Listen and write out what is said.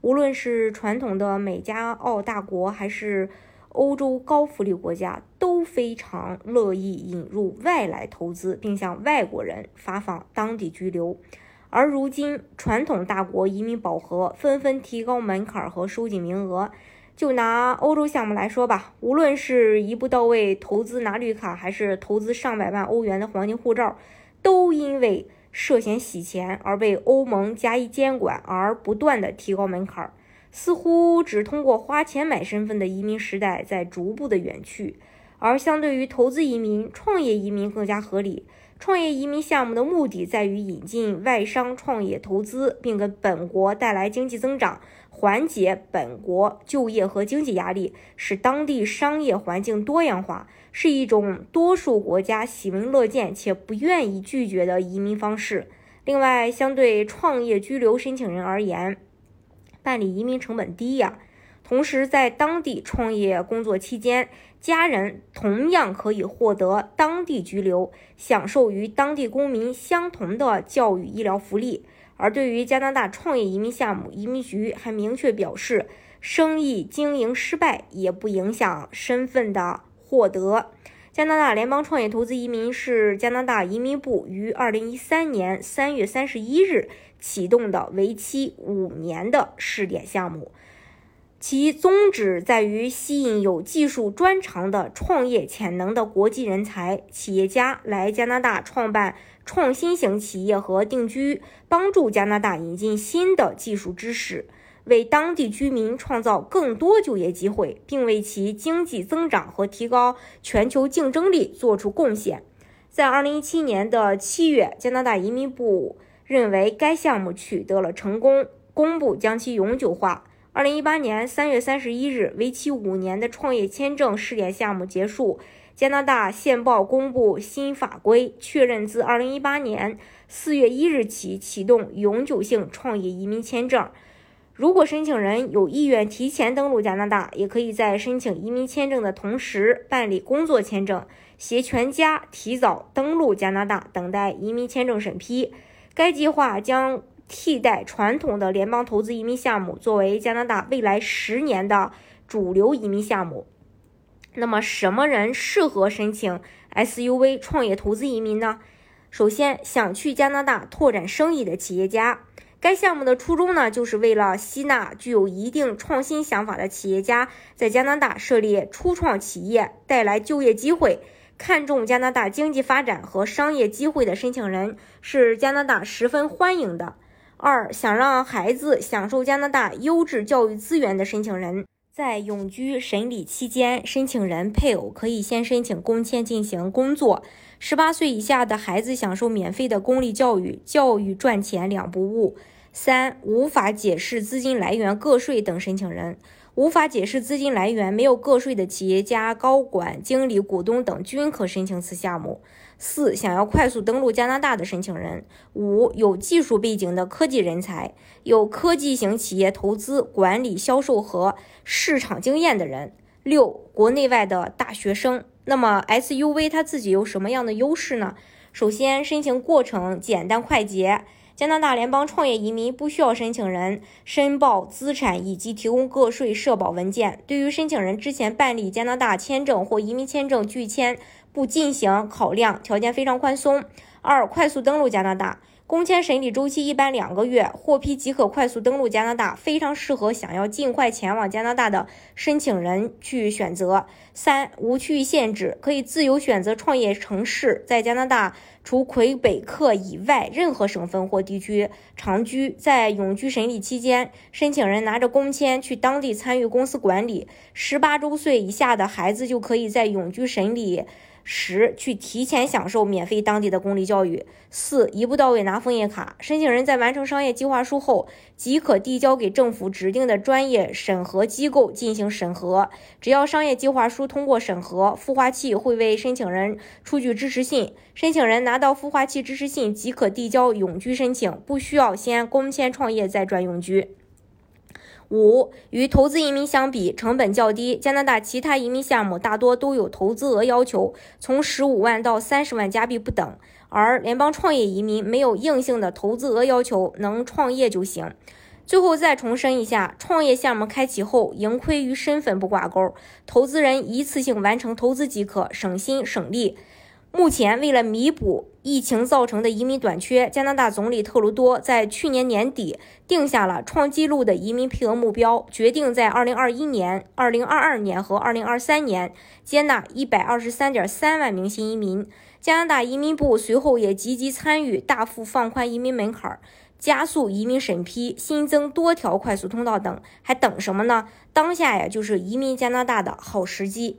无论是传统的美加澳大国，还是欧洲高福利国家，都非常乐意引入外来投资，并向外国人发放当地居留。而如今，传统大国移民饱和，纷纷提高门槛和收紧名额。就拿欧洲项目来说吧，无论是一步到位投资拿绿卡，还是投资上百万欧元的黄金护照，都因为。涉嫌洗钱而被欧盟加以监管，而不断的提高门槛，似乎只通过花钱买身份的移民时代在逐步的远去。而相对于投资移民，创业移民更加合理。创业移民项目的目的在于引进外商创业投资，并给本国带来经济增长，缓解本国就业和经济压力，使当地商业环境多样化。是一种多数国家喜闻乐见且不愿意拒绝的移民方式。另外，相对创业居留申请人而言，办理移民成本低呀。同时，在当地创业工作期间，家人同样可以获得当地居留，享受与当地公民相同的教育、医疗福利。而对于加拿大创业移民项目，移民局还明确表示，生意经营失败也不影响身份的。获得加拿大联邦创业投资移民是加拿大移民部于二零一三年三月三十一日启动的为期五年的试点项目，其宗旨在于吸引有技术专长的创业潜能的国际人才、企业家来加拿大创办创新型企业和定居，帮助加拿大引进新的技术知识。为当地居民创造更多就业机会，并为其经济增长和提高全球竞争力做出贡献。在2017年的七月，加拿大移民部认为该项目取得了成功，公布将其永久化。2018年3月31日，为期五年的创业签证试点项目结束。加拿大现报公布新法规，确认自2018年4月1日起启动永久性创业移民签证。如果申请人有意愿提前登陆加拿大，也可以在申请移民签证的同时办理工作签证，携全家提早登陆加拿大，等待移民签证审批。该计划将替代传统的联邦投资移民项目，作为加拿大未来十年的主流移民项目。那么，什么人适合申请 SUV 创业投资移民呢？首先，想去加拿大拓展生意的企业家。该项目的初衷呢，就是为了吸纳具有一定创新想法的企业家，在加拿大设立初创企业，带来就业机会。看重加拿大经济发展和商业机会的申请人是加拿大十分欢迎的。二，想让孩子享受加拿大优质教育资源的申请人，在永居审理期间，申请人配偶可以先申请工签进行工作。十八岁以下的孩子享受免费的公立教育，教育赚钱两不误。三、无法解释资金来源、个税等申请人，无法解释资金来源、没有个税的企业家、高管、经理、股东等均可申请此项目。四、想要快速登陆加拿大的申请人。五、有技术背景的科技人才，有科技型企业投资、管理、销售和市场经验的人。六、国内外的大学生。那么 SUV 它自己有什么样的优势呢？首先，申请过程简单快捷。加拿大联邦创业移民不需要申请人申报资产以及提供个税社保文件。对于申请人之前办理加拿大签证或移民签证拒签，不进行考量，条件非常宽松。二、快速登陆加拿大。工签审理周期一般两个月，获批即可快速登陆加拿大，非常适合想要尽快前往加拿大的申请人去选择。三、无区域限制，可以自由选择创业城市，在加拿大除魁北克以外任何省份或地区长居。在永居审理期间，申请人拿着工签去当地参与公司管理。十八周岁以下的孩子就可以在永居审理。十，去提前享受免费当地的公立教育。四，一步到位拿枫叶卡。申请人在完成商业计划书后，即可递交给政府指定的专业审核机构进行审核。只要商业计划书通过审核，孵化器会为申请人出具支持信。申请人拿到孵化器支持信，即可递交永居申请，不需要先工签创业再转永居。五与投资移民相比，成本较低。加拿大其他移民项目大多都有投资额要求，从十五万到三十万加币不等。而联邦创业移民没有硬性的投资额要求，能创业就行。最后再重申一下，创业项目开启后，盈亏与身份不挂钩，投资人一次性完成投资即可，省心省力。目前，为了弥补疫情造成的移民短缺，加拿大总理特鲁多在去年年底定下了创纪录的移民配额目标，决定在2021年、2022年和2023年接纳123.3万名新移民。加拿大移民部随后也积极参与，大幅放宽移民门槛，加速移民审批，新增多条快速通道等。还等什么呢？当下呀，就是移民加拿大的好时机。